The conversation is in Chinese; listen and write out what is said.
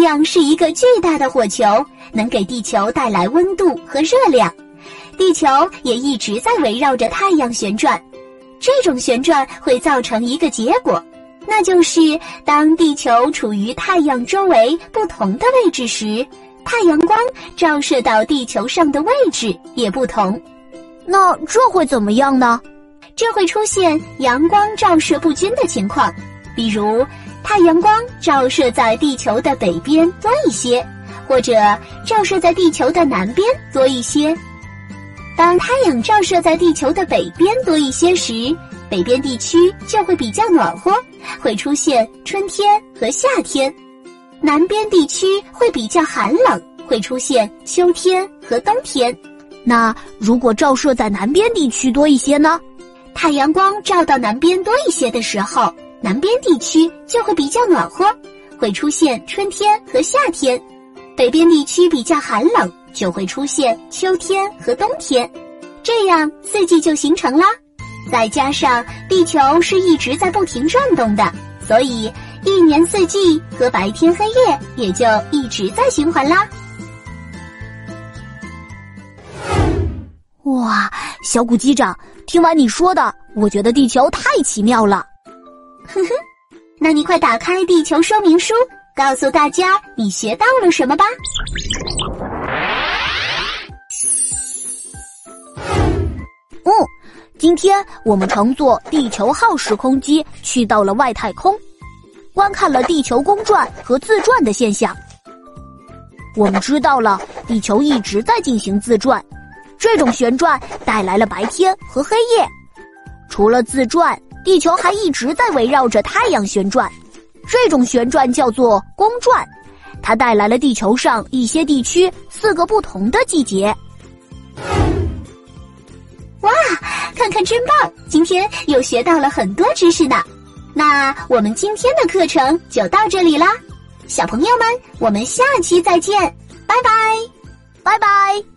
阳是一个巨大的火球，能给地球带来温度和热量，地球也一直在围绕着太阳旋转。这种旋转会造成一个结果，那就是当地球处于太阳周围不同的位置时，太阳光照射到地球上的位置也不同。那这会怎么样呢？这会出现阳光照射不均的情况，比如太阳光照射在地球的北边多一些，或者照射在地球的南边多一些。当太阳照射在地球的北边多一些时，北边地区就会比较暖和，会出现春天和夏天；南边地区会比较寒冷，会出现秋天和冬天。那如果照射在南边地区多一些呢？太阳光照到南边多一些的时候，南边地区就会比较暖和，会出现春天和夏天；北边地区比较寒冷，就会出现秋天和冬天。这样四季就形成啦。再加上地球是一直在不停转动的，所以一年四季和白天黑夜也就一直在循环啦。哇，小谷机长，听完你说的，我觉得地球太奇妙了。哼哼，那你快打开地球说明书，告诉大家你学到了什么吧。嗯，今天我们乘坐地球号时空机去到了外太空，观看了地球公转和自转的现象。我们知道了地球一直在进行自转。这种旋转带来了白天和黑夜。除了自转，地球还一直在围绕着太阳旋转。这种旋转叫做公转，它带来了地球上一些地区四个不同的季节。哇，看看真棒！今天又学到了很多知识呢。那我们今天的课程就到这里啦，小朋友们，我们下期再见，拜拜，拜拜。